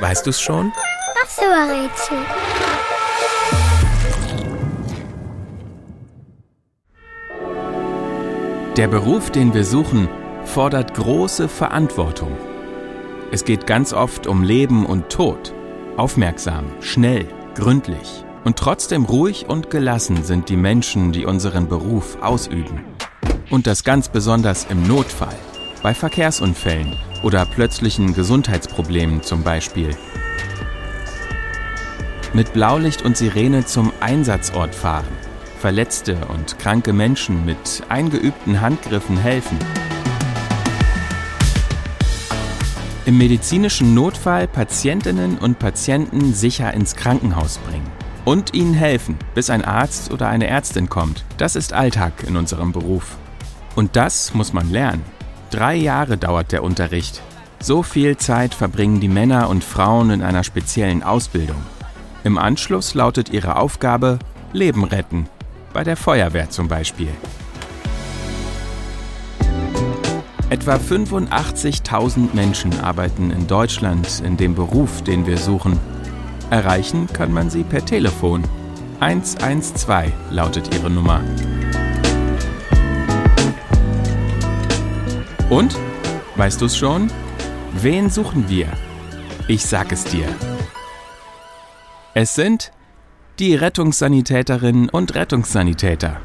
Weißt du es schon? Das Rätsel. Der Beruf, den wir suchen, fordert große Verantwortung. Es geht ganz oft um Leben und Tod. Aufmerksam, schnell, gründlich. Und trotzdem ruhig und gelassen sind die Menschen, die unseren Beruf ausüben. Und das ganz besonders im Notfall, bei Verkehrsunfällen oder plötzlichen Gesundheitsproblemen zum Beispiel. Mit Blaulicht und Sirene zum Einsatzort fahren, verletzte und kranke Menschen mit eingeübten Handgriffen helfen. Im medizinischen Notfall Patientinnen und Patienten sicher ins Krankenhaus bringen. Und ihnen helfen, bis ein Arzt oder eine Ärztin kommt. Das ist Alltag in unserem Beruf. Und das muss man lernen. Drei Jahre dauert der Unterricht. So viel Zeit verbringen die Männer und Frauen in einer speziellen Ausbildung. Im Anschluss lautet ihre Aufgabe Leben retten. Bei der Feuerwehr zum Beispiel. Etwa 85.000 Menschen arbeiten in Deutschland in dem Beruf, den wir suchen. Erreichen kann man sie per Telefon. 112 lautet ihre Nummer. Und? Weißt du's schon? Wen suchen wir? Ich sag es dir. Es sind die Rettungssanitäterinnen und Rettungssanitäter.